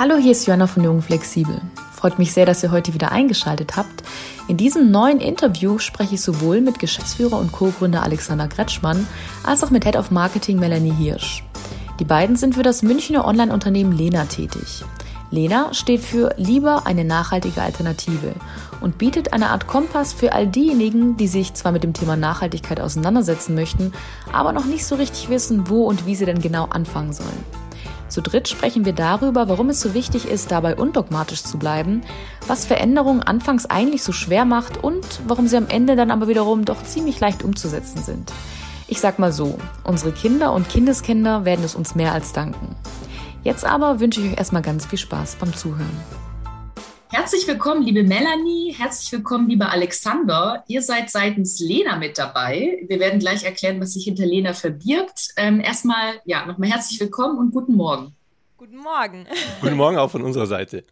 Hallo, hier ist Joanna von Jung Flexibel. Freut mich sehr, dass ihr heute wieder eingeschaltet habt. In diesem neuen Interview spreche ich sowohl mit Geschäftsführer und Co-Gründer Alexander Kretschmann als auch mit Head of Marketing Melanie Hirsch. Die beiden sind für das Münchner Online-Unternehmen Lena tätig. Lena steht für lieber eine nachhaltige Alternative und bietet eine Art Kompass für all diejenigen, die sich zwar mit dem Thema Nachhaltigkeit auseinandersetzen möchten, aber noch nicht so richtig wissen, wo und wie sie denn genau anfangen sollen. Zu dritt sprechen wir darüber, warum es so wichtig ist, dabei undogmatisch zu bleiben, was Veränderungen anfangs eigentlich so schwer macht und warum sie am Ende dann aber wiederum doch ziemlich leicht umzusetzen sind. Ich sag mal so, unsere Kinder und Kindeskinder werden es uns mehr als danken. Jetzt aber wünsche ich euch erstmal ganz viel Spaß beim Zuhören. Herzlich willkommen, liebe Melanie. Herzlich willkommen, lieber Alexander. Ihr seid seitens Lena mit dabei. Wir werden gleich erklären, was sich hinter Lena verbirgt. Ähm, erstmal, ja, nochmal herzlich willkommen und guten Morgen. Guten Morgen. Guten Morgen auch von unserer Seite.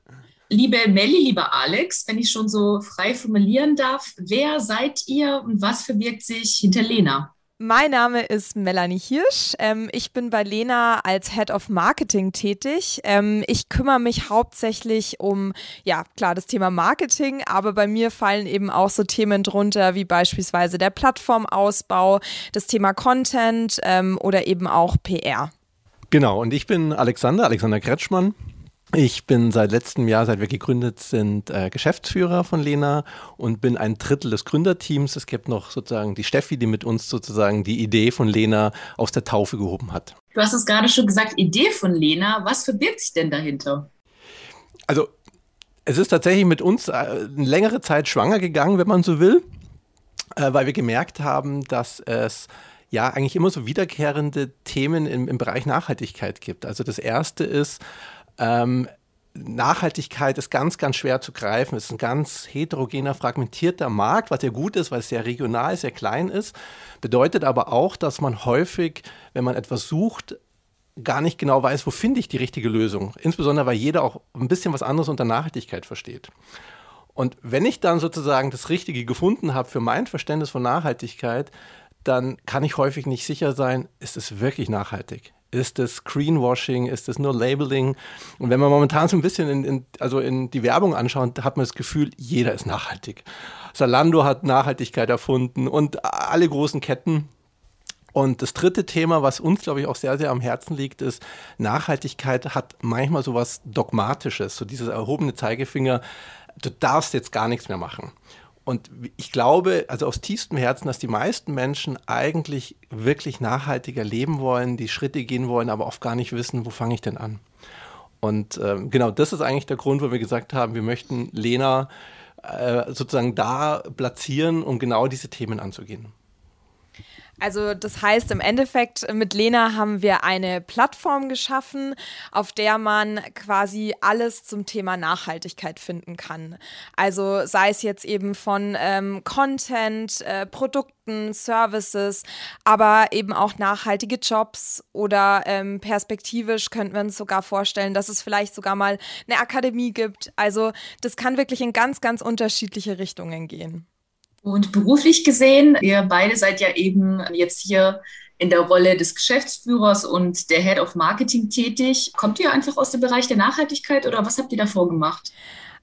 Liebe Melli, lieber Alex, wenn ich schon so frei formulieren darf, wer seid ihr und was verbirgt sich hinter Lena? Mein Name ist Melanie Hirsch. Ähm, ich bin bei Lena als Head of Marketing tätig. Ähm, ich kümmere mich hauptsächlich um, ja, klar, das Thema Marketing, aber bei mir fallen eben auch so Themen drunter wie beispielsweise der Plattformausbau, das Thema Content ähm, oder eben auch PR. Genau, und ich bin Alexander, Alexander Kretschmann. Ich bin seit letztem Jahr, seit wir gegründet sind, äh, Geschäftsführer von Lena und bin ein Drittel des Gründerteams. Es gibt noch sozusagen die Steffi, die mit uns sozusagen die Idee von Lena aus der Taufe gehoben hat. Du hast es gerade schon gesagt, Idee von Lena. Was verbirgt sich denn dahinter? Also es ist tatsächlich mit uns äh, eine längere Zeit schwanger gegangen, wenn man so will, äh, weil wir gemerkt haben, dass es ja eigentlich immer so wiederkehrende Themen im, im Bereich Nachhaltigkeit gibt. Also das erste ist, ähm, Nachhaltigkeit ist ganz, ganz schwer zu greifen. Es ist ein ganz heterogener, fragmentierter Markt, was ja gut ist, weil es sehr regional, sehr klein ist. Bedeutet aber auch, dass man häufig, wenn man etwas sucht, gar nicht genau weiß, wo finde ich die richtige Lösung. Insbesondere, weil jeder auch ein bisschen was anderes unter Nachhaltigkeit versteht. Und wenn ich dann sozusagen das Richtige gefunden habe für mein Verständnis von Nachhaltigkeit, dann kann ich häufig nicht sicher sein, ist es wirklich nachhaltig? Ist es Greenwashing? Ist es nur Labeling? Und wenn man momentan so ein bisschen in, in, also in die Werbung anschaut, hat man das Gefühl, jeder ist nachhaltig. Salando hat Nachhaltigkeit erfunden und alle großen Ketten. Und das dritte Thema, was uns, glaube ich, auch sehr, sehr am Herzen liegt, ist, Nachhaltigkeit hat manchmal so was Dogmatisches, so dieses erhobene Zeigefinger, du darfst jetzt gar nichts mehr machen. Und ich glaube, also aus tiefstem Herzen, dass die meisten Menschen eigentlich wirklich nachhaltiger leben wollen, die Schritte gehen wollen, aber oft gar nicht wissen, wo fange ich denn an. Und ähm, genau das ist eigentlich der Grund, wo wir gesagt haben, wir möchten Lena äh, sozusagen da platzieren, um genau diese Themen anzugehen. Also das heißt, im Endeffekt mit Lena haben wir eine Plattform geschaffen, auf der man quasi alles zum Thema Nachhaltigkeit finden kann. Also sei es jetzt eben von ähm, Content, äh, Produkten, Services, aber eben auch nachhaltige Jobs oder ähm, perspektivisch könnten wir uns sogar vorstellen, dass es vielleicht sogar mal eine Akademie gibt. Also das kann wirklich in ganz, ganz unterschiedliche Richtungen gehen. Und beruflich gesehen, ihr beide seid ja eben jetzt hier in der Rolle des Geschäftsführers und der Head of Marketing tätig. Kommt ihr einfach aus dem Bereich der Nachhaltigkeit oder was habt ihr davor gemacht?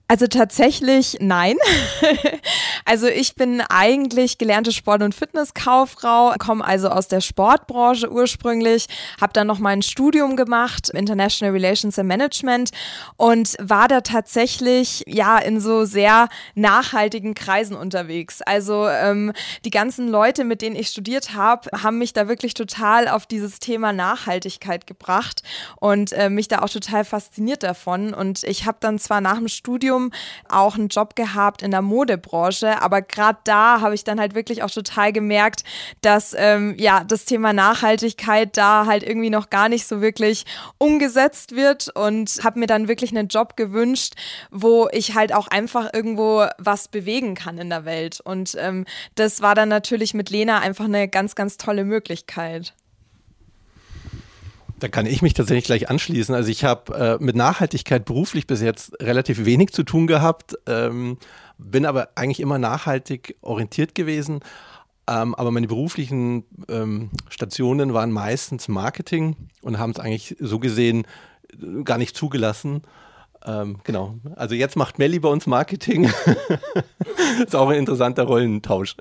Also tatsächlich nein. also ich bin eigentlich gelernte Sport- und Fitnesskauffrau, komme also aus der Sportbranche ursprünglich, habe dann noch mein Studium gemacht, International Relations and Management und war da tatsächlich ja in so sehr nachhaltigen Kreisen unterwegs. Also ähm, die ganzen Leute, mit denen ich studiert habe, haben mich da wirklich total auf dieses Thema Nachhaltigkeit gebracht und äh, mich da auch total fasziniert davon. Und ich habe dann zwar nach dem Studium Studium auch einen Job gehabt in der Modebranche, aber gerade da habe ich dann halt wirklich auch total gemerkt, dass ähm, ja das Thema Nachhaltigkeit da halt irgendwie noch gar nicht so wirklich umgesetzt wird und habe mir dann wirklich einen Job gewünscht, wo ich halt auch einfach irgendwo was bewegen kann in der Welt. Und ähm, das war dann natürlich mit Lena einfach eine ganz, ganz tolle Möglichkeit. Da kann ich mich tatsächlich gleich anschließen. Also ich habe äh, mit Nachhaltigkeit beruflich bis jetzt relativ wenig zu tun gehabt, ähm, bin aber eigentlich immer nachhaltig orientiert gewesen. Ähm, aber meine beruflichen ähm, Stationen waren meistens Marketing und haben es eigentlich so gesehen äh, gar nicht zugelassen. Ähm, genau. Also jetzt macht Melli bei uns Marketing. ist auch ein interessanter Rollentausch.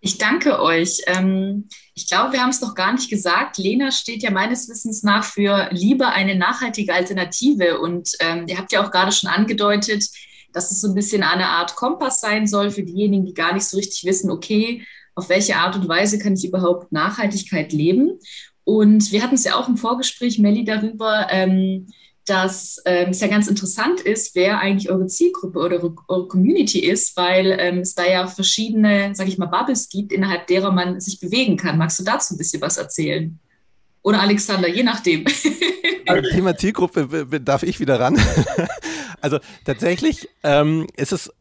Ich danke euch. Ähm, ich glaube, wir haben es noch gar nicht gesagt. Lena steht ja meines Wissens nach für lieber eine nachhaltige Alternative. Und ähm, ihr habt ja auch gerade schon angedeutet, dass es so ein bisschen eine Art Kompass sein soll für diejenigen, die gar nicht so richtig wissen, okay, auf welche Art und Weise kann ich überhaupt Nachhaltigkeit leben? Und wir hatten es ja auch im Vorgespräch, Melli, darüber, ähm, dass ähm, es ja ganz interessant ist, wer eigentlich eure Zielgruppe oder eure, eure Community ist, weil ähm, es da ja verschiedene, sage ich mal, Bubbles gibt, innerhalb derer man sich bewegen kann. Magst du dazu ein bisschen was erzählen? Oder Alexander, je nachdem. Also Thema Zielgruppe darf ich wieder ran. Also tatsächlich ähm, ist es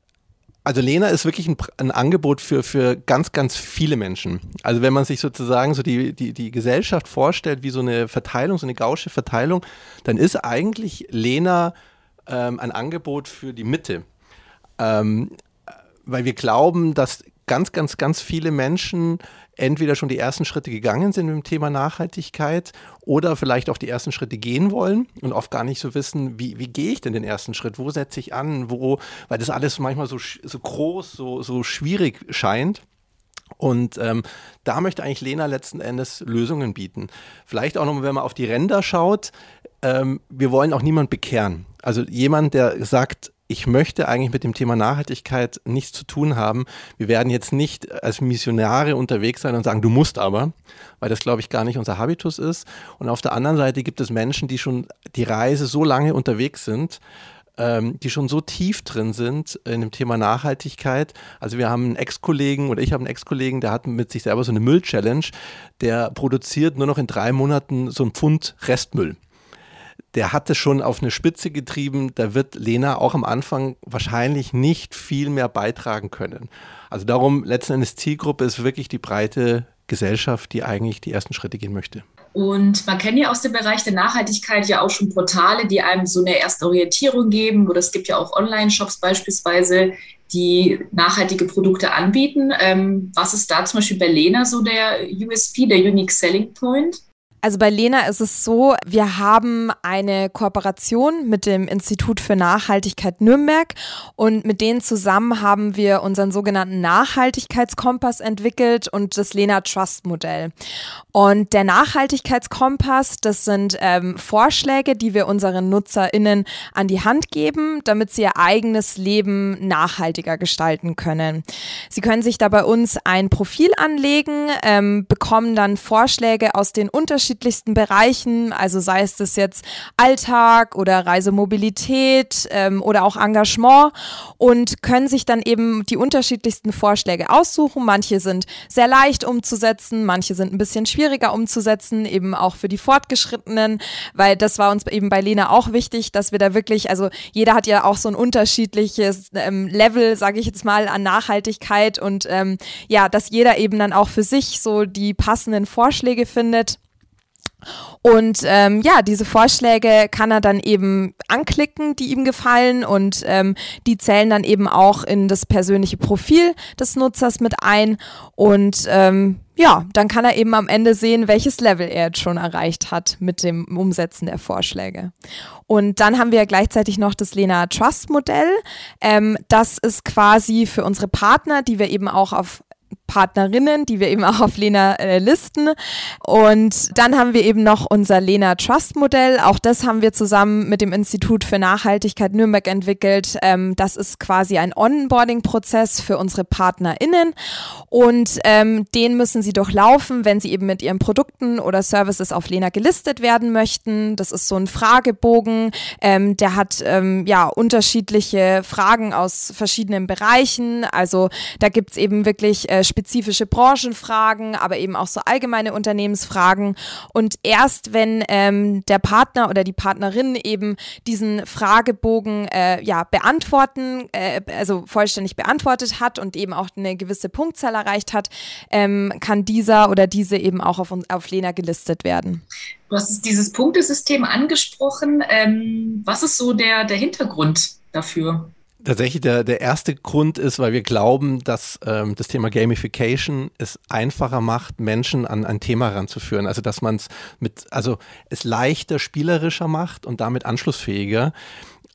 also Lena ist wirklich ein, ein, Angebot für, für ganz, ganz viele Menschen. Also wenn man sich sozusagen so die, die, die Gesellschaft vorstellt, wie so eine Verteilung, so eine gausche Verteilung, dann ist eigentlich Lena ähm, ein Angebot für die Mitte. Ähm, weil wir glauben, dass ganz, ganz, ganz viele Menschen entweder schon die ersten Schritte gegangen sind dem Thema Nachhaltigkeit oder vielleicht auch die ersten Schritte gehen wollen und oft gar nicht so wissen, wie, wie gehe ich denn den ersten Schritt, wo setze ich an, wo, weil das alles manchmal so, so groß, so, so schwierig scheint. Und ähm, da möchte eigentlich Lena letzten Endes Lösungen bieten. Vielleicht auch nochmal, wenn man auf die Ränder schaut, ähm, wir wollen auch niemand bekehren. Also jemand, der sagt, ich möchte eigentlich mit dem Thema Nachhaltigkeit nichts zu tun haben. Wir werden jetzt nicht als Missionare unterwegs sein und sagen, du musst aber, weil das, glaube ich, gar nicht unser Habitus ist. Und auf der anderen Seite gibt es Menschen, die schon die Reise so lange unterwegs sind, ähm, die schon so tief drin sind in dem Thema Nachhaltigkeit. Also wir haben einen Ex-Kollegen oder ich habe einen Ex-Kollegen, der hat mit sich selber so eine Müll-Challenge, der produziert nur noch in drei Monaten so ein Pfund Restmüll der hatte schon auf eine Spitze getrieben, da wird Lena auch am Anfang wahrscheinlich nicht viel mehr beitragen können. Also darum, letzten Endes Zielgruppe ist wirklich die breite Gesellschaft, die eigentlich die ersten Schritte gehen möchte. Und man kennt ja aus dem Bereich der Nachhaltigkeit ja auch schon Portale, die einem so eine erste Orientierung geben. Oder es gibt ja auch Online-Shops beispielsweise, die nachhaltige Produkte anbieten. Ähm, was ist da zum Beispiel bei Lena so der USP, der Unique Selling Point? Also bei Lena ist es so, wir haben eine Kooperation mit dem Institut für Nachhaltigkeit Nürnberg und mit denen zusammen haben wir unseren sogenannten Nachhaltigkeitskompass entwickelt und das Lena Trust Modell. Und der Nachhaltigkeitskompass, das sind ähm, Vorschläge, die wir unseren NutzerInnen an die Hand geben, damit sie ihr eigenes Leben nachhaltiger gestalten können. Sie können sich da bei uns ein Profil anlegen, ähm, bekommen dann Vorschläge aus den unterschiedlichen unterschiedlichsten Bereichen, also sei es das jetzt Alltag oder Reisemobilität ähm, oder auch Engagement und können sich dann eben die unterschiedlichsten Vorschläge aussuchen. Manche sind sehr leicht umzusetzen, manche sind ein bisschen schwieriger umzusetzen, eben auch für die Fortgeschrittenen, weil das war uns eben bei Lena auch wichtig, dass wir da wirklich, also jeder hat ja auch so ein unterschiedliches ähm, Level, sage ich jetzt mal, an Nachhaltigkeit und ähm, ja, dass jeder eben dann auch für sich so die passenden Vorschläge findet. Und ähm, ja, diese Vorschläge kann er dann eben anklicken, die ihm gefallen und ähm, die zählen dann eben auch in das persönliche Profil des Nutzers mit ein und ähm, ja, dann kann er eben am Ende sehen, welches Level er jetzt schon erreicht hat mit dem Umsetzen der Vorschläge. Und dann haben wir gleichzeitig noch das Lena Trust Modell. Ähm, das ist quasi für unsere Partner, die wir eben auch auf Partnerinnen, die wir eben auch auf Lena äh, listen. Und dann haben wir eben noch unser Lena Trust Modell. Auch das haben wir zusammen mit dem Institut für Nachhaltigkeit Nürnberg entwickelt. Ähm, das ist quasi ein Onboarding-Prozess für unsere PartnerInnen. Und ähm, den müssen sie durchlaufen, wenn sie eben mit ihren Produkten oder Services auf Lena gelistet werden möchten. Das ist so ein Fragebogen. Ähm, der hat ähm, ja unterschiedliche Fragen aus verschiedenen Bereichen. Also da gibt's eben wirklich äh, spezifische Branchenfragen, aber eben auch so allgemeine Unternehmensfragen. Und erst wenn ähm, der Partner oder die Partnerin eben diesen Fragebogen äh, ja, beantworten, äh, also vollständig beantwortet hat und eben auch eine gewisse Punktzahl erreicht hat, ähm, kann dieser oder diese eben auch auf, auf Lena gelistet werden. Du hast dieses Punktesystem angesprochen. Ähm, was ist so der, der Hintergrund dafür? Tatsächlich der, der erste Grund ist, weil wir glauben, dass ähm, das Thema Gamification es einfacher macht, Menschen an ein Thema ranzuführen. Also dass man es mit, also es leichter spielerischer macht und damit anschlussfähiger.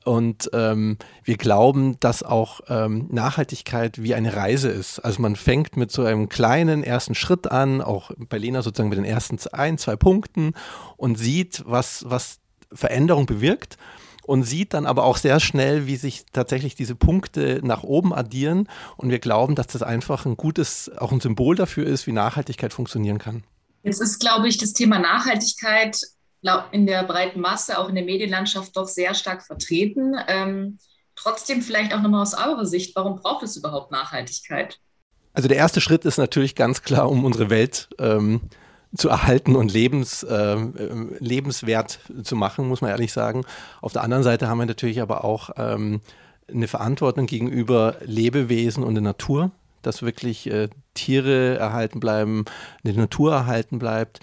Und ähm, wir glauben, dass auch ähm, Nachhaltigkeit wie eine Reise ist. Also man fängt mit so einem kleinen ersten Schritt an, auch bei Lena sozusagen mit den ersten ein, zwei Punkten und sieht, was, was Veränderung bewirkt und sieht dann aber auch sehr schnell, wie sich tatsächlich diese Punkte nach oben addieren. Und wir glauben, dass das einfach ein gutes, auch ein Symbol dafür ist, wie Nachhaltigkeit funktionieren kann. Jetzt ist, glaube ich, das Thema Nachhaltigkeit in der breiten Masse, auch in der Medienlandschaft, doch sehr stark vertreten. Ähm, trotzdem vielleicht auch nochmal aus eurer Sicht, warum braucht es überhaupt Nachhaltigkeit? Also der erste Schritt ist natürlich ganz klar, um unsere Welt ähm, zu erhalten und lebens, äh, lebenswert zu machen, muss man ehrlich sagen. Auf der anderen Seite haben wir natürlich aber auch ähm, eine Verantwortung gegenüber Lebewesen und der Natur, dass wirklich äh, Tiere erhalten bleiben, die Natur erhalten bleibt.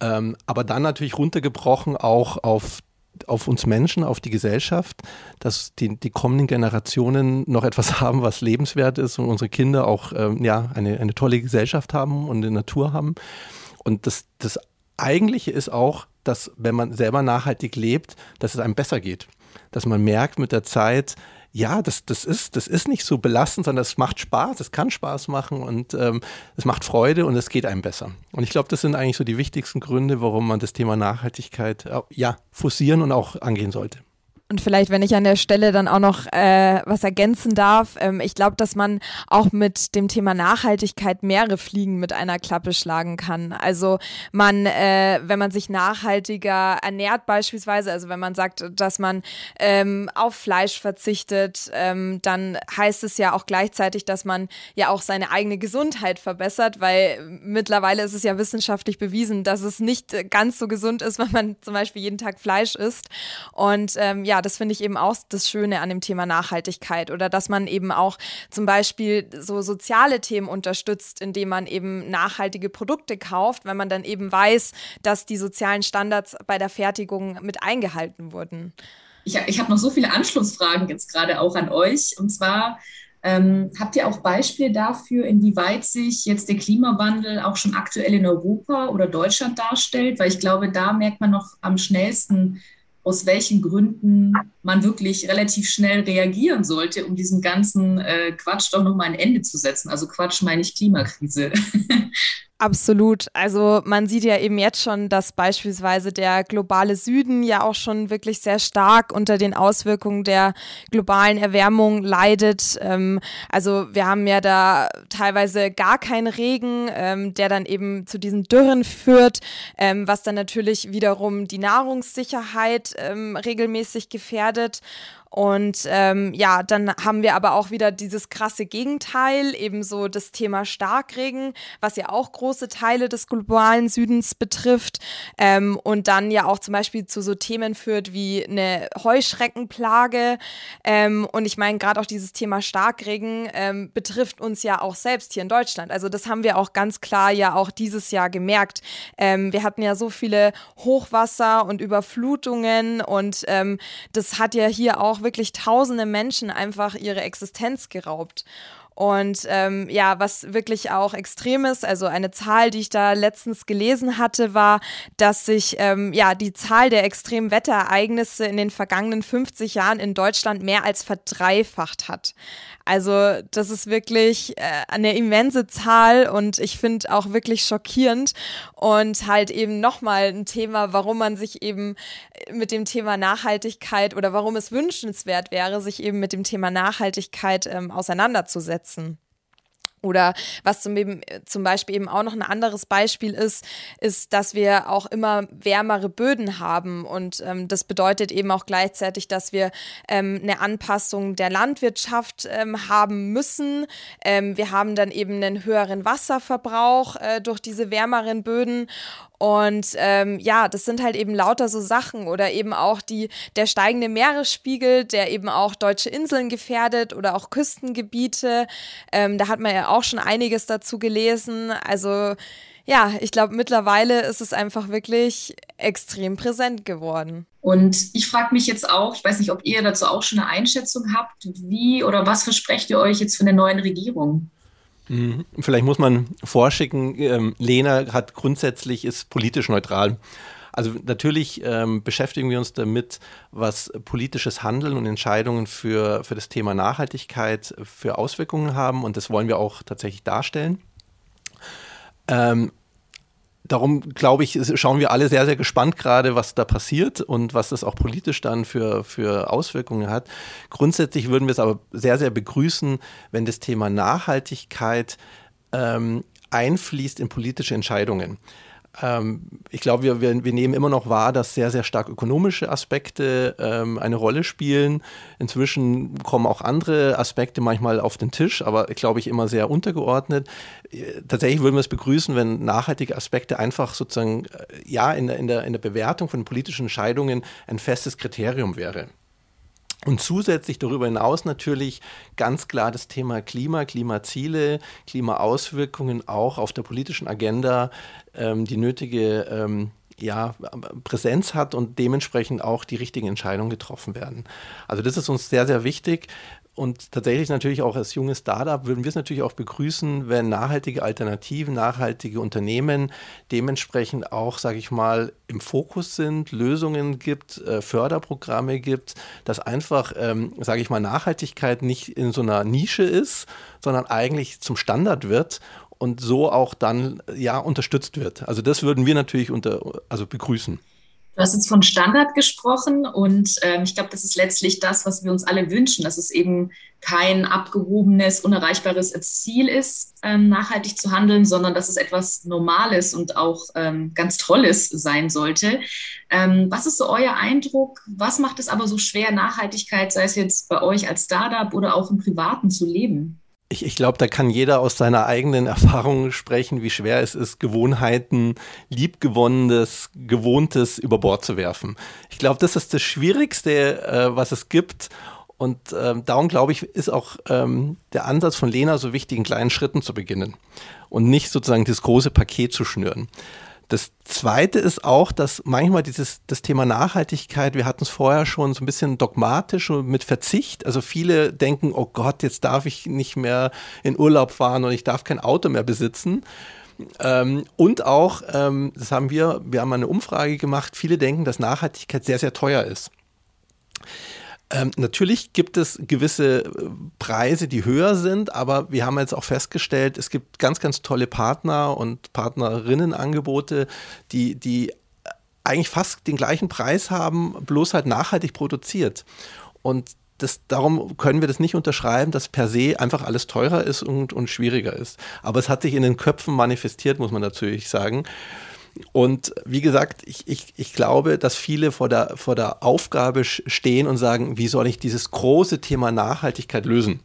Ähm, aber dann natürlich runtergebrochen auch auf auf uns Menschen, auf die Gesellschaft, dass die, die kommenden Generationen noch etwas haben, was lebenswert ist und unsere Kinder auch ähm, ja, eine, eine tolle Gesellschaft haben und eine Natur haben. Und das, das Eigentliche ist auch, dass wenn man selber nachhaltig lebt, dass es einem besser geht. Dass man merkt mit der Zeit, ja, das, das, ist, das ist nicht so belastend, sondern es macht Spaß, es kann Spaß machen und ähm, es macht Freude und es geht einem besser. Und ich glaube, das sind eigentlich so die wichtigsten Gründe, warum man das Thema Nachhaltigkeit äh, ja, forcieren und auch angehen sollte. Und vielleicht, wenn ich an der Stelle dann auch noch äh, was ergänzen darf, ähm, ich glaube, dass man auch mit dem Thema Nachhaltigkeit mehrere Fliegen mit einer Klappe schlagen kann. Also man, äh, wenn man sich nachhaltiger ernährt beispielsweise, also wenn man sagt, dass man ähm, auf Fleisch verzichtet, ähm, dann heißt es ja auch gleichzeitig, dass man ja auch seine eigene Gesundheit verbessert, weil mittlerweile ist es ja wissenschaftlich bewiesen, dass es nicht ganz so gesund ist, wenn man zum Beispiel jeden Tag Fleisch isst. Und ähm, ja, ja, das finde ich eben auch das Schöne an dem Thema Nachhaltigkeit oder dass man eben auch zum Beispiel so soziale Themen unterstützt, indem man eben nachhaltige Produkte kauft, wenn man dann eben weiß, dass die sozialen Standards bei der Fertigung mit eingehalten wurden. Ich, ich habe noch so viele Anschlussfragen jetzt gerade auch an euch. Und zwar, ähm, habt ihr auch Beispiele dafür, inwieweit sich jetzt der Klimawandel auch schon aktuell in Europa oder Deutschland darstellt? Weil ich glaube, da merkt man noch am schnellsten, aus welchen Gründen man wirklich relativ schnell reagieren sollte, um diesen ganzen äh, Quatsch doch nochmal ein Ende zu setzen. Also Quatsch meine ich Klimakrise. Absolut. Also man sieht ja eben jetzt schon, dass beispielsweise der globale Süden ja auch schon wirklich sehr stark unter den Auswirkungen der globalen Erwärmung leidet. Ähm, also wir haben ja da teilweise gar keinen Regen, ähm, der dann eben zu diesen Dürren führt, ähm, was dann natürlich wiederum die Nahrungssicherheit regelmäßig gefährdet. Und ähm, ja, dann haben wir aber auch wieder dieses krasse Gegenteil, ebenso das Thema Starkregen, was ja auch große Teile des globalen Südens betrifft ähm, und dann ja auch zum Beispiel zu so Themen führt wie eine Heuschreckenplage. Ähm, und ich meine, gerade auch dieses Thema Starkregen ähm, betrifft uns ja auch selbst hier in Deutschland. Also das haben wir auch ganz klar ja auch dieses Jahr gemerkt. Ähm, wir hatten ja so viele Hochwasser und Überflutungen und ähm, das hat ja hier auch wirklich tausende Menschen einfach ihre Existenz geraubt. Und ähm, ja, was wirklich auch extrem ist, also eine Zahl, die ich da letztens gelesen hatte, war, dass sich ähm, ja die Zahl der extremen Wetterereignisse in den vergangenen 50 Jahren in Deutschland mehr als verdreifacht hat. Also das ist wirklich äh, eine immense Zahl und ich finde auch wirklich schockierend und halt eben nochmal ein Thema, warum man sich eben mit dem Thema Nachhaltigkeit oder warum es wünschenswert wäre, sich eben mit dem Thema Nachhaltigkeit ähm, auseinanderzusetzen. Oder was zum, zum Beispiel eben auch noch ein anderes Beispiel ist, ist, dass wir auch immer wärmere Böden haben. Und ähm, das bedeutet eben auch gleichzeitig, dass wir ähm, eine Anpassung der Landwirtschaft ähm, haben müssen. Ähm, wir haben dann eben einen höheren Wasserverbrauch äh, durch diese wärmeren Böden. Und ähm, ja, das sind halt eben lauter so Sachen oder eben auch die, der steigende Meeresspiegel, der eben auch deutsche Inseln gefährdet oder auch Küstengebiete. Ähm, da hat man ja auch schon einiges dazu gelesen. Also ja, ich glaube, mittlerweile ist es einfach wirklich extrem präsent geworden. Und ich frage mich jetzt auch, ich weiß nicht, ob ihr dazu auch schon eine Einschätzung habt, wie oder was versprecht ihr euch jetzt von der neuen Regierung? Mhm. Vielleicht muss man vorschicken, ähm, Lena hat grundsätzlich ist politisch neutral. Also natürlich ähm, beschäftigen wir uns damit, was politisches Handeln und Entscheidungen für, für das Thema Nachhaltigkeit für Auswirkungen haben und das wollen wir auch tatsächlich darstellen. Ähm, darum glaube ich, schauen wir alle sehr, sehr gespannt gerade, was da passiert und was das auch politisch dann für, für Auswirkungen hat. Grundsätzlich würden wir es aber sehr, sehr begrüßen, wenn das Thema Nachhaltigkeit ähm, einfließt in politische Entscheidungen. Ähm, ich glaube, wir, wir, wir, nehmen immer noch wahr, dass sehr, sehr stark ökonomische Aspekte ähm, eine Rolle spielen. Inzwischen kommen auch andere Aspekte manchmal auf den Tisch, aber glaube ich immer sehr untergeordnet. Äh, tatsächlich würden wir es begrüßen, wenn nachhaltige Aspekte einfach sozusagen äh, ja in der, in, der, in der Bewertung von politischen Entscheidungen ein festes Kriterium wäre. Und zusätzlich darüber hinaus natürlich ganz klar das Thema Klima, Klimaziele, Klimaauswirkungen auch auf der politischen Agenda ähm, die nötige ähm, ja, Präsenz hat und dementsprechend auch die richtigen Entscheidungen getroffen werden. Also das ist uns sehr, sehr wichtig. Und tatsächlich natürlich auch als junges Startup würden wir es natürlich auch begrüßen, wenn nachhaltige Alternativen, nachhaltige Unternehmen dementsprechend auch, sage ich mal, im Fokus sind, Lösungen gibt, äh, Förderprogramme gibt, dass einfach, ähm, sage ich mal, Nachhaltigkeit nicht in so einer Nische ist, sondern eigentlich zum Standard wird und so auch dann ja unterstützt wird. Also das würden wir natürlich unter, also begrüßen. Du hast jetzt von Standard gesprochen und ähm, ich glaube, das ist letztlich das, was wir uns alle wünschen, dass es eben kein abgehobenes, unerreichbares Ziel ist, ähm, nachhaltig zu handeln, sondern dass es etwas Normales und auch ähm, ganz Tolles sein sollte. Ähm, was ist so euer Eindruck? Was macht es aber so schwer, Nachhaltigkeit, sei es jetzt bei euch als Startup oder auch im Privaten zu leben? Ich, ich glaube, da kann jeder aus seiner eigenen Erfahrung sprechen, wie schwer es ist, Gewohnheiten, liebgewonnenes, gewohntes über Bord zu werfen. Ich glaube, das ist das Schwierigste, äh, was es gibt. Und ähm, darum glaube ich, ist auch ähm, der Ansatz von Lena so wichtig, in kleinen Schritten zu beginnen und nicht sozusagen das große Paket zu schnüren. Das Zweite ist auch, dass manchmal dieses das Thema Nachhaltigkeit, wir hatten es vorher schon so ein bisschen dogmatisch und mit Verzicht. Also viele denken, oh Gott, jetzt darf ich nicht mehr in Urlaub fahren und ich darf kein Auto mehr besitzen. Ähm, und auch, ähm, das haben wir, wir haben eine Umfrage gemacht, viele denken, dass Nachhaltigkeit sehr, sehr teuer ist. Ähm, natürlich gibt es gewisse äh, Preise, die höher sind, aber wir haben jetzt auch festgestellt, es gibt ganz, ganz tolle Partner und Partnerinnenangebote, die, die eigentlich fast den gleichen Preis haben, bloß halt nachhaltig produziert. Und das, darum können wir das nicht unterschreiben, dass per se einfach alles teurer ist und, und schwieriger ist. Aber es hat sich in den Köpfen manifestiert, muss man natürlich sagen. Und wie gesagt, ich, ich, ich glaube, dass viele vor der, vor der Aufgabe stehen und sagen, wie soll ich dieses große Thema Nachhaltigkeit lösen?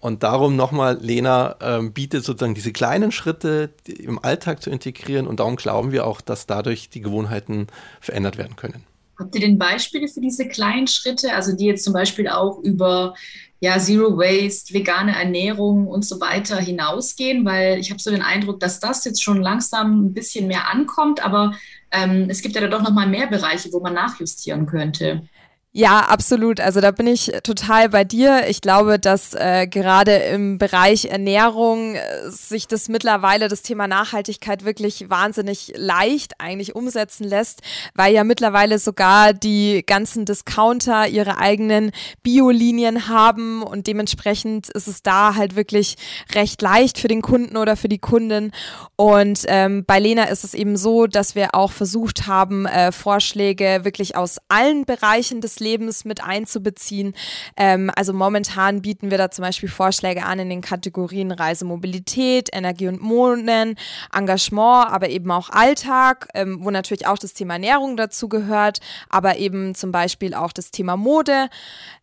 Und darum nochmal, Lena ähm, bietet sozusagen diese kleinen Schritte im Alltag zu integrieren und darum glauben wir auch, dass dadurch die Gewohnheiten verändert werden können. Habt ihr denn Beispiele für diese kleinen Schritte, also die jetzt zum Beispiel auch über ja, Zero Waste, vegane Ernährung und so weiter hinausgehen, weil ich habe so den Eindruck, dass das jetzt schon langsam ein bisschen mehr ankommt, aber ähm, es gibt ja da doch noch mal mehr Bereiche, wo man nachjustieren könnte. Ja, absolut. Also da bin ich total bei dir. Ich glaube, dass äh, gerade im Bereich Ernährung äh, sich das mittlerweile das Thema Nachhaltigkeit wirklich wahnsinnig leicht eigentlich umsetzen lässt, weil ja mittlerweile sogar die ganzen Discounter ihre eigenen Biolinien haben und dementsprechend ist es da halt wirklich recht leicht für den Kunden oder für die Kundin. Und ähm, bei Lena ist es eben so, dass wir auch versucht haben, äh, Vorschläge wirklich aus allen Bereichen des Lebens mit einzubeziehen. Ähm, also momentan bieten wir da zum Beispiel Vorschläge an in den Kategorien Reisemobilität, Energie und Wohnen, Engagement, aber eben auch Alltag, ähm, wo natürlich auch das Thema Ernährung dazu gehört, aber eben zum Beispiel auch das Thema Mode.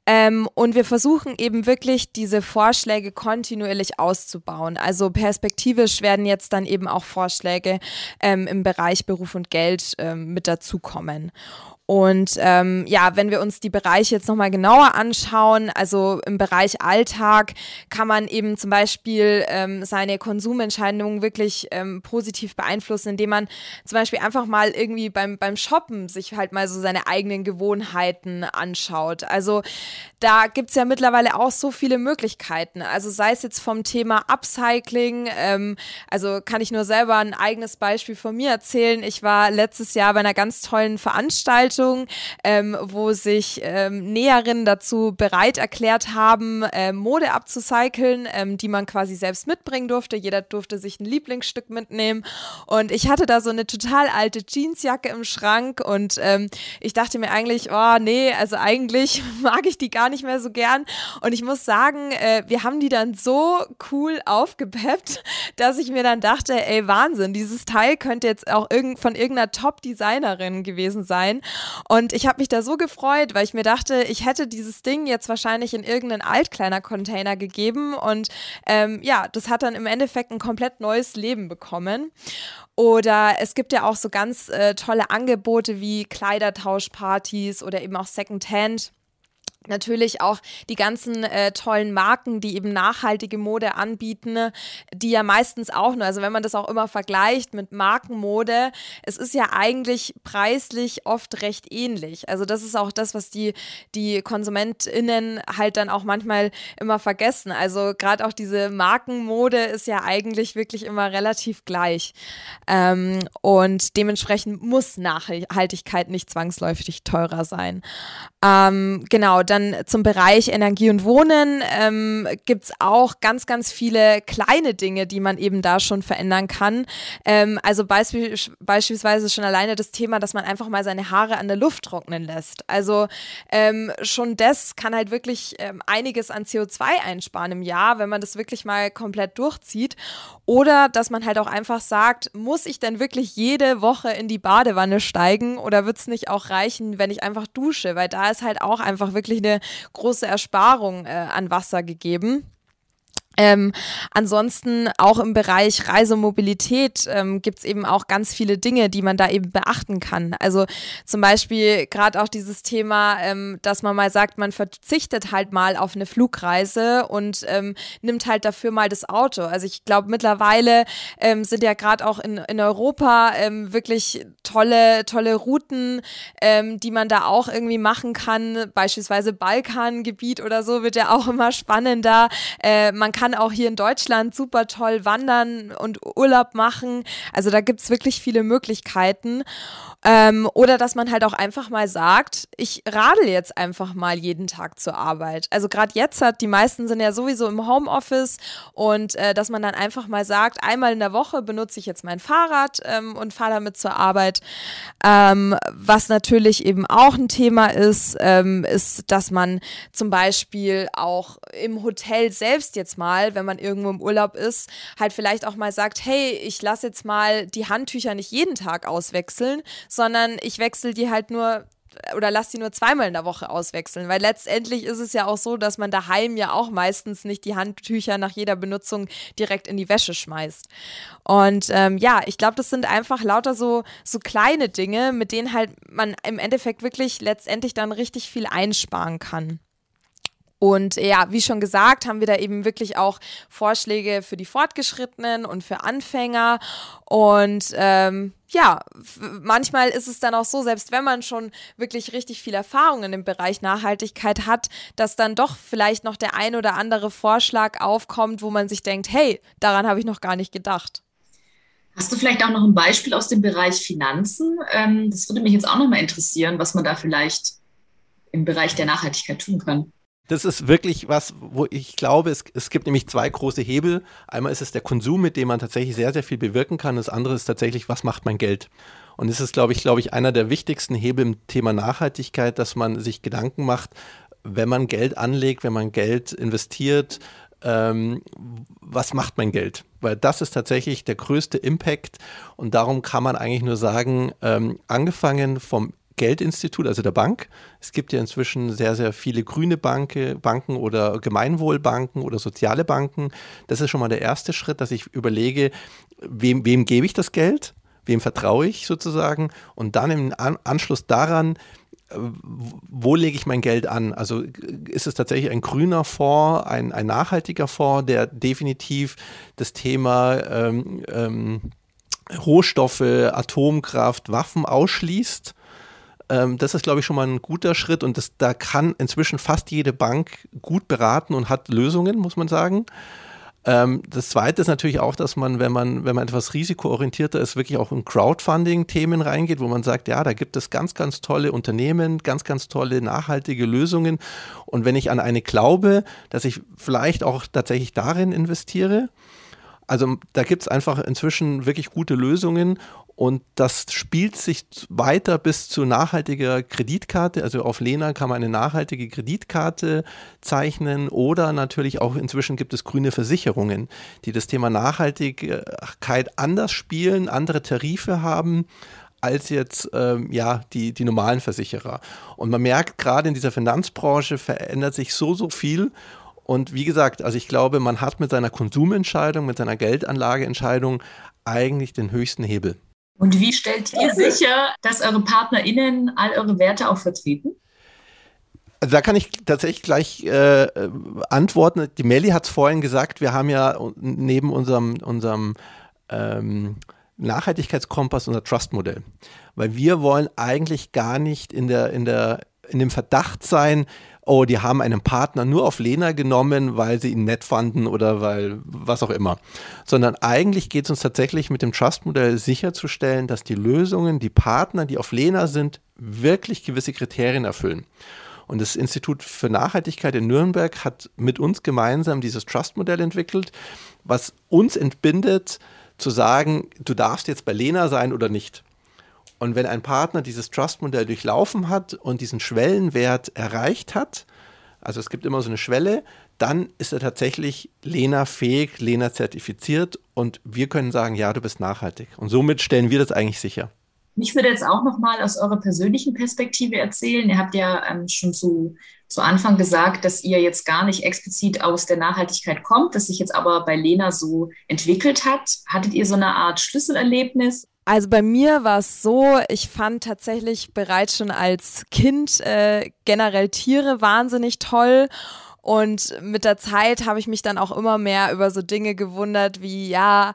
Ähm, und wir versuchen eben wirklich diese Vorschläge kontinuierlich auszubauen. Also perspektivisch werden jetzt dann eben auch Vorschläge ähm, im Bereich Beruf und Geld ähm, mit dazukommen. Und ähm, ja, wenn wir uns die Bereiche jetzt nochmal genauer anschauen, also im Bereich Alltag kann man eben zum Beispiel ähm, seine Konsumentscheidungen wirklich ähm, positiv beeinflussen, indem man zum Beispiel einfach mal irgendwie beim, beim Shoppen sich halt mal so seine eigenen Gewohnheiten anschaut. Also da gibt es ja mittlerweile auch so viele Möglichkeiten. Also sei es jetzt vom Thema Upcycling, ähm, also kann ich nur selber ein eigenes Beispiel von mir erzählen. Ich war letztes Jahr bei einer ganz tollen Veranstaltung, ähm, wo sich ähm, Näherinnen dazu bereit erklärt haben, äh, Mode abzucyceln, ähm, die man quasi selbst mitbringen durfte. Jeder durfte sich ein Lieblingsstück mitnehmen. Und ich hatte da so eine total alte Jeansjacke im Schrank und ähm, ich dachte mir eigentlich, oh nee, also eigentlich mag ich die gar nicht mehr so gern. Und ich muss sagen, äh, wir haben die dann so cool aufgepeppt, dass ich mir dann dachte, ey, Wahnsinn, dieses Teil könnte jetzt auch irgend, von irgendeiner Top-Designerin gewesen sein. Und ich habe mich da so gefreut, weil ich mir dachte, ich hätte dieses Ding jetzt wahrscheinlich in irgendeinen altkleiner Container gegeben. Und ähm, ja, das hat dann im Endeffekt ein komplett neues Leben bekommen. Oder es gibt ja auch so ganz äh, tolle Angebote wie Kleidertauschpartys oder eben auch Secondhand. Natürlich auch die ganzen äh, tollen Marken, die eben nachhaltige Mode anbieten, die ja meistens auch nur, also wenn man das auch immer vergleicht mit Markenmode, es ist ja eigentlich preislich oft recht ähnlich. Also das ist auch das, was die, die KonsumentInnen halt dann auch manchmal immer vergessen. Also gerade auch diese Markenmode ist ja eigentlich wirklich immer relativ gleich. Ähm, und dementsprechend muss Nachhaltigkeit nicht zwangsläufig teurer sein. Ähm, genau, dann dann zum Bereich Energie und Wohnen ähm, gibt es auch ganz, ganz viele kleine Dinge, die man eben da schon verändern kann. Ähm, also beispiel, beispielsweise schon alleine das Thema, dass man einfach mal seine Haare an der Luft trocknen lässt. Also ähm, schon das kann halt wirklich ähm, einiges an CO2 einsparen im Jahr, wenn man das wirklich mal komplett durchzieht. Oder dass man halt auch einfach sagt, muss ich denn wirklich jede Woche in die Badewanne steigen oder wird es nicht auch reichen, wenn ich einfach dusche? Weil da ist halt auch einfach wirklich eine große Ersparung äh, an Wasser gegeben. Ähm, ansonsten auch im Bereich Reisemobilität ähm, gibt es eben auch ganz viele Dinge, die man da eben beachten kann. Also zum Beispiel gerade auch dieses Thema, ähm, dass man mal sagt, man verzichtet halt mal auf eine Flugreise und ähm, nimmt halt dafür mal das Auto. Also ich glaube mittlerweile ähm, sind ja gerade auch in, in Europa ähm, wirklich tolle, tolle Routen, die man da auch irgendwie machen kann. Beispielsweise Balkangebiet oder so wird ja auch immer spannender. Äh, man kann kann auch hier in Deutschland super toll wandern und Urlaub machen. Also da gibt es wirklich viele Möglichkeiten. Ähm, oder dass man halt auch einfach mal sagt, ich radel jetzt einfach mal jeden Tag zur Arbeit. Also gerade jetzt hat, die meisten sind ja sowieso im Homeoffice und äh, dass man dann einfach mal sagt, einmal in der Woche benutze ich jetzt mein Fahrrad ähm, und fahre damit zur Arbeit. Ähm, was natürlich eben auch ein Thema ist, ähm, ist, dass man zum Beispiel auch im Hotel selbst jetzt mal, wenn man irgendwo im Urlaub ist, halt vielleicht auch mal sagt, hey, ich lasse jetzt mal die Handtücher nicht jeden Tag auswechseln, sondern ich wechsle die halt nur oder lass die nur zweimal in der Woche auswechseln, weil letztendlich ist es ja auch so, dass man daheim ja auch meistens nicht die Handtücher nach jeder Benutzung direkt in die Wäsche schmeißt. Und ähm, ja, ich glaube, das sind einfach lauter so, so kleine Dinge, mit denen halt man im Endeffekt wirklich letztendlich dann richtig viel einsparen kann. Und ja, wie schon gesagt, haben wir da eben wirklich auch Vorschläge für die Fortgeschrittenen und für Anfänger. Und ähm, ja, manchmal ist es dann auch so, selbst wenn man schon wirklich richtig viel Erfahrung in dem Bereich Nachhaltigkeit hat, dass dann doch vielleicht noch der ein oder andere Vorschlag aufkommt, wo man sich denkt, hey, daran habe ich noch gar nicht gedacht. Hast du vielleicht auch noch ein Beispiel aus dem Bereich Finanzen? Ähm, das würde mich jetzt auch noch mal interessieren, was man da vielleicht im Bereich der Nachhaltigkeit tun kann. Das ist wirklich was, wo ich glaube, es, es gibt nämlich zwei große Hebel. Einmal ist es der Konsum, mit dem man tatsächlich sehr, sehr viel bewirken kann. Das andere ist tatsächlich, was macht mein Geld? Und es ist, glaube ich, glaube ich, einer der wichtigsten Hebel im Thema Nachhaltigkeit, dass man sich Gedanken macht, wenn man Geld anlegt, wenn man Geld investiert, ähm, was macht mein Geld? Weil das ist tatsächlich der größte Impact und darum kann man eigentlich nur sagen, ähm, angefangen vom Geldinstitut, also der Bank. Es gibt ja inzwischen sehr, sehr viele grüne Banke, Banken oder Gemeinwohlbanken oder soziale Banken. Das ist schon mal der erste Schritt, dass ich überlege, wem, wem gebe ich das Geld? Wem vertraue ich sozusagen? Und dann im An Anschluss daran, äh, wo lege ich mein Geld an? Also ist es tatsächlich ein grüner Fonds, ein, ein nachhaltiger Fonds, der definitiv das Thema ähm, ähm, Rohstoffe, Atomkraft, Waffen ausschließt? Ähm, das ist, glaube ich, schon mal ein guter Schritt und das, da kann inzwischen fast jede Bank gut beraten und hat Lösungen, muss man sagen. Ähm, das zweite ist natürlich auch, dass man, wenn man, wenn man etwas risikoorientierter ist, wirklich auch in Crowdfunding-Themen reingeht, wo man sagt, ja, da gibt es ganz, ganz tolle Unternehmen, ganz, ganz tolle nachhaltige Lösungen. Und wenn ich an eine glaube, dass ich vielleicht auch tatsächlich darin investiere, also da gibt es einfach inzwischen wirklich gute Lösungen und das spielt sich weiter bis zu nachhaltiger Kreditkarte. Also auf Lena kann man eine nachhaltige Kreditkarte zeichnen oder natürlich auch inzwischen gibt es grüne Versicherungen, die das Thema Nachhaltigkeit anders spielen, andere Tarife haben als jetzt ähm, ja die, die normalen Versicherer. Und man merkt gerade in dieser Finanzbranche verändert sich so, so viel. Und wie gesagt, also ich glaube, man hat mit seiner Konsumentscheidung, mit seiner Geldanlageentscheidung eigentlich den höchsten Hebel. Und wie stellt ihr sicher, dass eure PartnerInnen all eure Werte auch vertreten? Also da kann ich tatsächlich gleich äh, antworten. Die Melli hat es vorhin gesagt, wir haben ja neben unserem, unserem ähm, Nachhaltigkeitskompass unser Trust-Modell. Weil wir wollen eigentlich gar nicht in, der, in, der, in dem Verdacht sein, oh, die haben einen Partner nur auf Lena genommen, weil sie ihn nett fanden oder weil was auch immer. Sondern eigentlich geht es uns tatsächlich mit dem Trust-Modell sicherzustellen, dass die Lösungen, die Partner, die auf Lena sind, wirklich gewisse Kriterien erfüllen. Und das Institut für Nachhaltigkeit in Nürnberg hat mit uns gemeinsam dieses Trust-Modell entwickelt, was uns entbindet, zu sagen, du darfst jetzt bei Lena sein oder nicht. Und wenn ein Partner dieses Trust-Modell durchlaufen hat und diesen Schwellenwert erreicht hat, also es gibt immer so eine Schwelle, dann ist er tatsächlich Lena-fähig, Lena-zertifiziert und wir können sagen, ja, du bist nachhaltig. Und somit stellen wir das eigentlich sicher. Mich würde jetzt auch noch mal aus eurer persönlichen Perspektive erzählen. Ihr habt ja ähm, schon zu, zu Anfang gesagt, dass ihr jetzt gar nicht explizit aus der Nachhaltigkeit kommt, das sich jetzt aber bei Lena so entwickelt hat. Hattet ihr so eine Art Schlüsselerlebnis? Also bei mir war es so, ich fand tatsächlich bereits schon als Kind äh, generell Tiere wahnsinnig toll. Und mit der Zeit habe ich mich dann auch immer mehr über so Dinge gewundert wie, ja,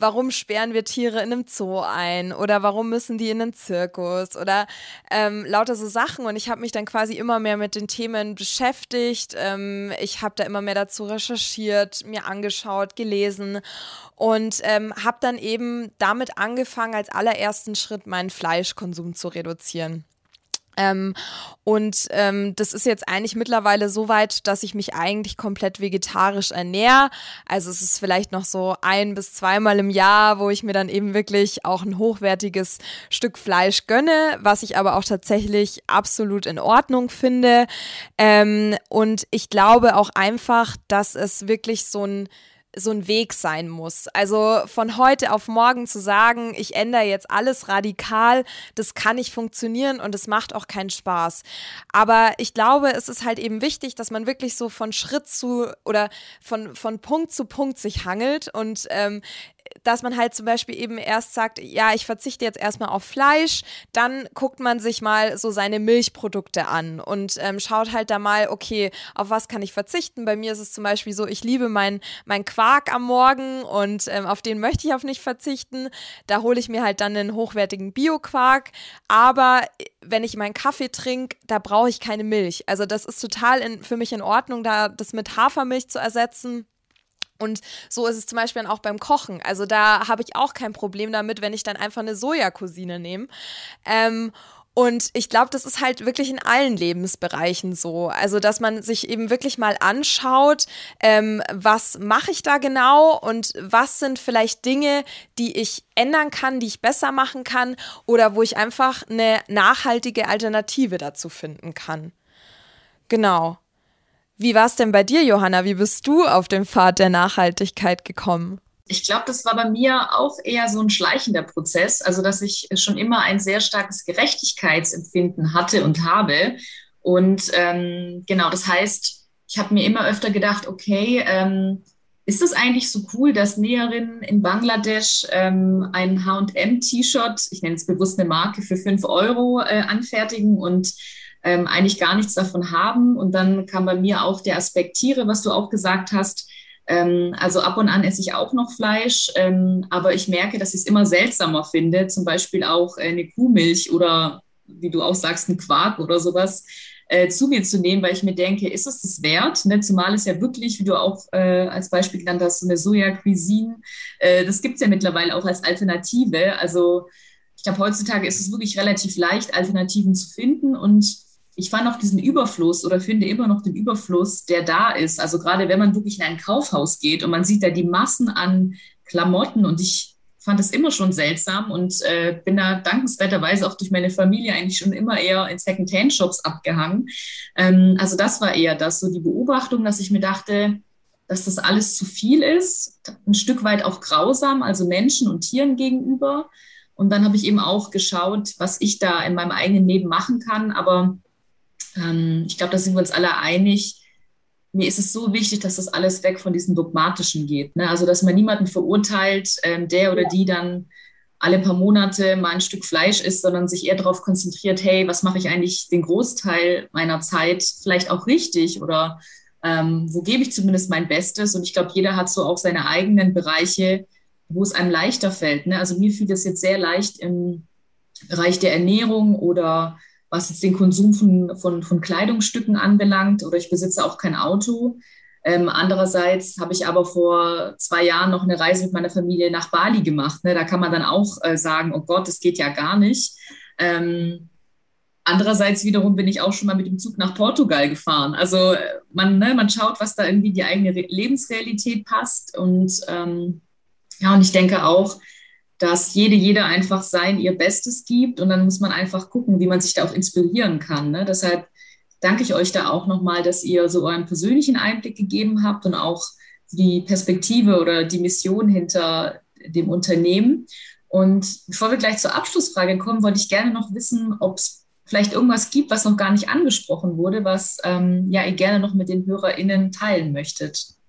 warum sperren wir Tiere in einem Zoo ein oder warum müssen die in einen Zirkus oder ähm, lauter so Sachen. Und ich habe mich dann quasi immer mehr mit den Themen beschäftigt. Ähm, ich habe da immer mehr dazu recherchiert, mir angeschaut, gelesen und ähm, habe dann eben damit angefangen, als allerersten Schritt meinen Fleischkonsum zu reduzieren. Ähm, und ähm, das ist jetzt eigentlich mittlerweile so weit, dass ich mich eigentlich komplett vegetarisch ernähre. Also es ist vielleicht noch so ein bis zweimal im Jahr, wo ich mir dann eben wirklich auch ein hochwertiges Stück Fleisch gönne, was ich aber auch tatsächlich absolut in Ordnung finde. Ähm, und ich glaube auch einfach, dass es wirklich so ein so ein Weg sein muss. Also von heute auf morgen zu sagen, ich ändere jetzt alles radikal, das kann nicht funktionieren und es macht auch keinen Spaß. Aber ich glaube, es ist halt eben wichtig, dass man wirklich so von Schritt zu oder von, von Punkt zu Punkt sich hangelt und ähm, dass man halt zum Beispiel eben erst sagt, ja, ich verzichte jetzt erstmal auf Fleisch, dann guckt man sich mal so seine Milchprodukte an und ähm, schaut halt da mal, okay, auf was kann ich verzichten? Bei mir ist es zum Beispiel so, ich liebe meinen mein Quark am Morgen und ähm, auf den möchte ich auf nicht verzichten. Da hole ich mir halt dann einen hochwertigen Bio-Quark, aber wenn ich meinen Kaffee trinke, da brauche ich keine Milch. Also das ist total in, für mich in Ordnung, da das mit Hafermilch zu ersetzen. Und so ist es zum Beispiel auch beim Kochen. Also da habe ich auch kein Problem damit, wenn ich dann einfach eine Sojacousine nehme. Ähm, und ich glaube, das ist halt wirklich in allen Lebensbereichen so. Also, dass man sich eben wirklich mal anschaut, ähm, was mache ich da genau und was sind vielleicht Dinge, die ich ändern kann, die ich besser machen kann oder wo ich einfach eine nachhaltige Alternative dazu finden kann. Genau. Wie war es denn bei dir, Johanna? Wie bist du auf den Pfad der Nachhaltigkeit gekommen? Ich glaube, das war bei mir auch eher so ein schleichender Prozess, also dass ich schon immer ein sehr starkes Gerechtigkeitsempfinden hatte und habe. Und ähm, genau, das heißt, ich habe mir immer öfter gedacht, okay, ähm, ist es eigentlich so cool, dass Näherinnen in Bangladesch ähm, ein HM-T-Shirt, ich nenne es bewusst eine Marke, für 5 Euro äh, anfertigen und ähm, eigentlich gar nichts davon haben. Und dann kam bei mir auch der Aspekt Tiere, was du auch gesagt hast. Ähm, also ab und an esse ich auch noch Fleisch, ähm, aber ich merke, dass ich es immer seltsamer finde, zum Beispiel auch äh, eine Kuhmilch oder wie du auch sagst, einen Quark oder sowas äh, zu mir zu nehmen, weil ich mir denke, ist es das wert? Ne? Zumal es ja wirklich, wie du auch äh, als Beispiel genannt hast, so eine Soja-Cuisine, äh, das gibt es ja mittlerweile auch als Alternative. Also ich glaube, heutzutage ist es wirklich relativ leicht, Alternativen zu finden und ich fand auch diesen Überfluss oder finde immer noch den Überfluss, der da ist. Also gerade wenn man wirklich in ein Kaufhaus geht und man sieht da die Massen an Klamotten und ich fand es immer schon seltsam und äh, bin da dankenswerterweise auch durch meine Familie eigentlich schon immer eher in Second-Hand-Shops abgehangen. Ähm, also das war eher das, so die Beobachtung, dass ich mir dachte, dass das alles zu viel ist, ein Stück weit auch grausam, also Menschen und Tieren gegenüber. Und dann habe ich eben auch geschaut, was ich da in meinem eigenen Leben machen kann. Aber ähm, ich glaube, da sind wir uns alle einig, mir ist es so wichtig, dass das alles weg von diesem Dogmatischen geht. Ne? Also, dass man niemanden verurteilt, ähm, der oder die dann alle paar Monate mal ein Stück Fleisch isst, sondern sich eher darauf konzentriert, hey, was mache ich eigentlich den Großteil meiner Zeit vielleicht auch richtig oder ähm, wo gebe ich zumindest mein Bestes? Und ich glaube, jeder hat so auch seine eigenen Bereiche, wo es einem leichter fällt. Ne? Also mir fiel es jetzt sehr leicht im Bereich der Ernährung oder was jetzt den Konsum von, von, von Kleidungsstücken anbelangt oder ich besitze auch kein Auto. Ähm, andererseits habe ich aber vor zwei Jahren noch eine Reise mit meiner Familie nach Bali gemacht. Ne? Da kann man dann auch äh, sagen, oh Gott, das geht ja gar nicht. Ähm, andererseits wiederum bin ich auch schon mal mit dem Zug nach Portugal gefahren. Also man, ne, man schaut, was da irgendwie die eigene Re Lebensrealität passt. Und ähm, ja, und ich denke auch, dass jede, jeder einfach sein, ihr Bestes gibt und dann muss man einfach gucken, wie man sich da auch inspirieren kann. Ne? Deshalb danke ich euch da auch nochmal, dass ihr so euren persönlichen Einblick gegeben habt und auch die Perspektive oder die Mission hinter dem Unternehmen. Und bevor wir gleich zur Abschlussfrage kommen, wollte ich gerne noch wissen, ob es vielleicht irgendwas gibt, was noch gar nicht angesprochen wurde, was ähm, ja ihr gerne noch mit den HörerInnen teilen möchtet.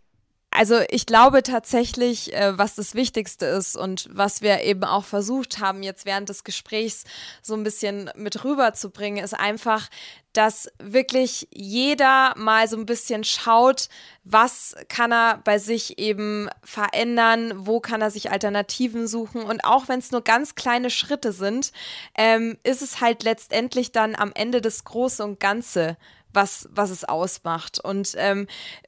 Also ich glaube tatsächlich, äh, was das Wichtigste ist und was wir eben auch versucht haben, jetzt während des Gesprächs so ein bisschen mit rüberzubringen, ist einfach, dass wirklich jeder mal so ein bisschen schaut, was kann er bei sich eben verändern, wo kann er sich Alternativen suchen. Und auch wenn es nur ganz kleine Schritte sind, ähm, ist es halt letztendlich dann am Ende das Große und Ganze, was, was es ausmacht. Und ähm,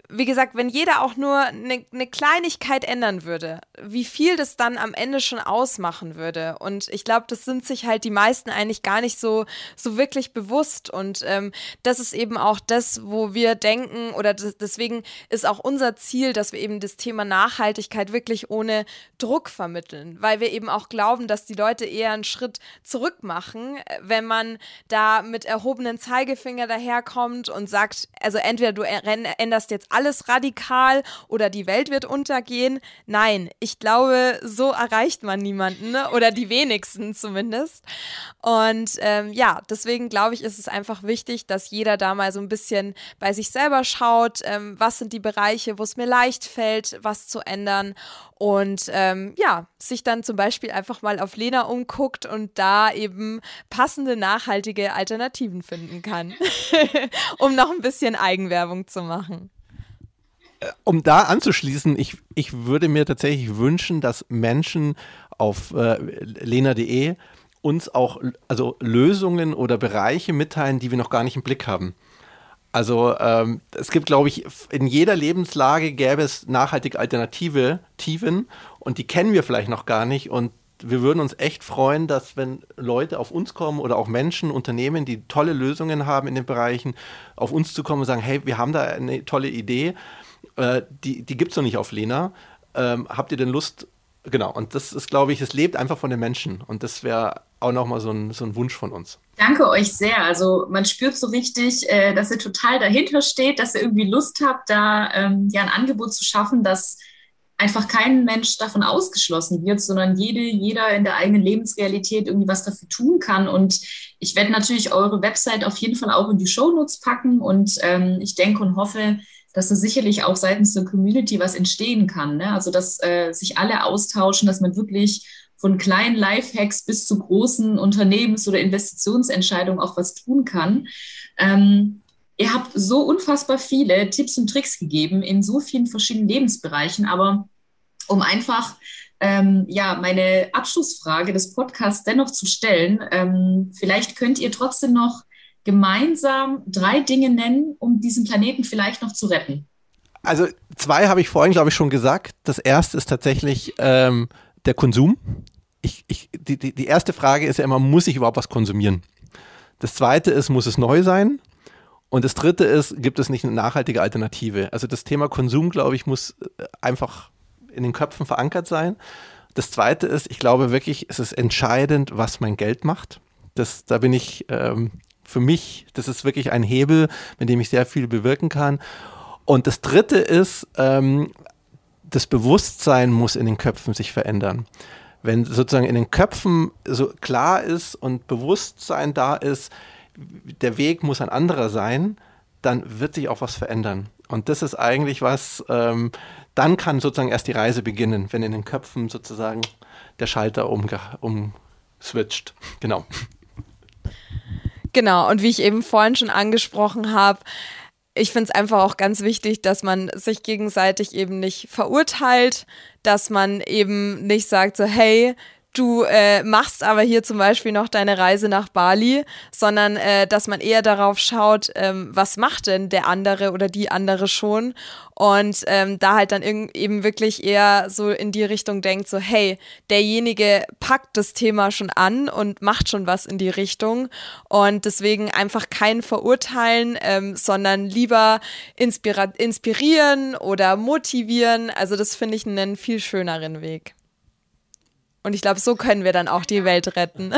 wie gesagt, wenn jeder auch nur eine ne Kleinigkeit ändern würde, wie viel das dann am Ende schon ausmachen würde. Und ich glaube, das sind sich halt die meisten eigentlich gar nicht so, so wirklich bewusst. Und ähm, das ist eben auch das, wo wir denken, oder deswegen ist auch unser Ziel, dass wir eben das Thema Nachhaltigkeit wirklich ohne Druck vermitteln, weil wir eben auch glauben, dass die Leute eher einen Schritt zurück machen, wenn man da mit erhobenen Zeigefinger daherkommt und sagt, also entweder du änderst jetzt alles radikal oder die Welt wird untergehen. Nein, ich glaube, so erreicht man niemanden ne? oder die wenigsten zumindest. Und ähm, ja, deswegen glaube ich, ist es einfach wichtig, dass jeder da mal so ein bisschen bei sich selber schaut, ähm, was sind die Bereiche, wo es mir leicht fällt, was zu ändern und ähm, ja, sich dann zum Beispiel einfach mal auf Lena umguckt und da eben passende, nachhaltige Alternativen finden kann, um noch ein bisschen Eigenwerbung zu machen um da anzuschließen, ich, ich würde mir tatsächlich wünschen, dass Menschen auf äh, lena.de uns auch also Lösungen oder Bereiche mitteilen, die wir noch gar nicht im Blick haben. Also ähm, es gibt, glaube ich, in jeder Lebenslage gäbe es nachhaltige Alternative, Tiefen, und die kennen wir vielleicht noch gar nicht. Und wir würden uns echt freuen, dass wenn Leute auf uns kommen oder auch Menschen, Unternehmen, die tolle Lösungen haben in den Bereichen, auf uns zu kommen und sagen, hey, wir haben da eine tolle Idee äh, die die gibt es noch nicht auf Lena. Ähm, habt ihr denn Lust? Genau, und das ist, glaube ich, es lebt einfach von den Menschen. Und das wäre auch nochmal so ein, so ein Wunsch von uns. Danke euch sehr. Also man spürt so richtig, äh, dass ihr total dahinter steht, dass ihr irgendwie Lust habt, da ähm, ja ein Angebot zu schaffen, dass einfach kein Mensch davon ausgeschlossen wird, sondern jede, jeder in der eigenen Lebensrealität irgendwie was dafür tun kann. Und ich werde natürlich eure Website auf jeden Fall auch in die Shownotes packen und ähm, ich denke und hoffe, dass da sicherlich auch seitens der Community was entstehen kann. Ne? Also dass äh, sich alle austauschen, dass man wirklich von kleinen Lifehacks bis zu großen Unternehmens- oder Investitionsentscheidungen auch was tun kann. Ähm, ihr habt so unfassbar viele Tipps und Tricks gegeben in so vielen verschiedenen Lebensbereichen, aber um einfach ähm, ja, meine Abschlussfrage des Podcasts dennoch zu stellen. Ähm, vielleicht könnt ihr trotzdem noch gemeinsam drei Dinge nennen, um diesen Planeten vielleicht noch zu retten. Also zwei habe ich vorhin, glaube ich, schon gesagt. Das erste ist tatsächlich ähm, der Konsum. Ich, ich, die, die, die erste Frage ist ja immer, muss ich überhaupt was konsumieren? Das zweite ist, muss es neu sein? Und das dritte ist, gibt es nicht eine nachhaltige Alternative? Also das Thema Konsum, glaube ich, muss äh, einfach in den Köpfen verankert sein. Das Zweite ist, ich glaube wirklich, es ist entscheidend, was mein Geld macht. Das, da bin ich ähm, für mich, das ist wirklich ein Hebel, mit dem ich sehr viel bewirken kann. Und das Dritte ist, ähm, das Bewusstsein muss in den Köpfen sich verändern. Wenn sozusagen in den Köpfen so klar ist und Bewusstsein da ist, der Weg muss ein anderer sein, dann wird sich auch was verändern. Und das ist eigentlich was, ähm, dann kann sozusagen erst die Reise beginnen, wenn in den Köpfen sozusagen der Schalter umswitcht. Genau. Genau, und wie ich eben vorhin schon angesprochen habe, ich finde es einfach auch ganz wichtig, dass man sich gegenseitig eben nicht verurteilt, dass man eben nicht sagt so, hey, du äh, machst aber hier zum Beispiel noch deine Reise nach Bali, sondern äh, dass man eher darauf schaut, ähm, was macht denn der andere oder die andere schon und ähm, da halt dann eben wirklich eher so in die Richtung denkt, so hey, derjenige packt das Thema schon an und macht schon was in die Richtung und deswegen einfach kein Verurteilen, ähm, sondern lieber inspirieren oder motivieren. Also das finde ich einen viel schöneren Weg. Und ich glaube, so können wir dann auch die Welt retten.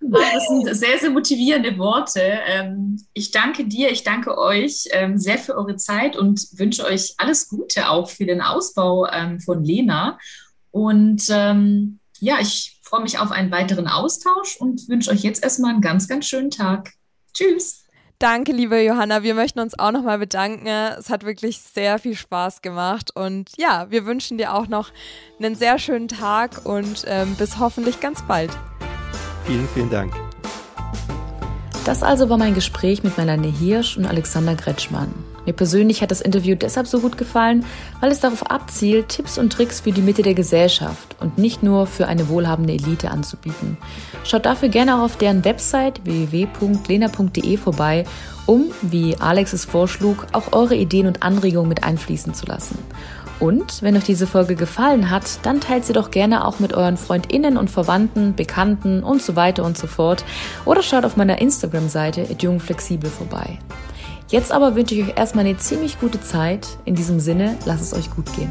Das sind sehr, sehr motivierende Worte. Ähm, ich danke dir, ich danke euch ähm, sehr für eure Zeit und wünsche euch alles Gute auch für den Ausbau ähm, von Lena. Und ja, ich freue mich auf einen weiteren Austausch und wünsche euch jetzt erstmal einen ganz, ganz schönen Tag. Tschüss. Danke, liebe Johanna. Wir möchten uns auch nochmal bedanken. Es hat wirklich sehr viel Spaß gemacht. Und ja, wir wünschen dir auch noch einen sehr schönen Tag und ähm, bis hoffentlich ganz bald. Vielen, vielen Dank. Das also war mein Gespräch mit Melanie Hirsch und Alexander Gretschmann. Mir persönlich hat das Interview deshalb so gut gefallen, weil es darauf abzielt, Tipps und Tricks für die Mitte der Gesellschaft und nicht nur für eine wohlhabende Elite anzubieten. Schaut dafür gerne auch auf deren Website www.lena.de vorbei, um, wie Alex es vorschlug, auch eure Ideen und Anregungen mit einfließen zu lassen. Und wenn euch diese Folge gefallen hat, dann teilt sie doch gerne auch mit euren FreundInnen und Verwandten, Bekannten und so weiter und so fort. Oder schaut auf meiner Instagram-Seite jungflexibel vorbei. Jetzt aber wünsche ich euch erstmal eine ziemlich gute Zeit. In diesem Sinne, lasst es euch gut gehen.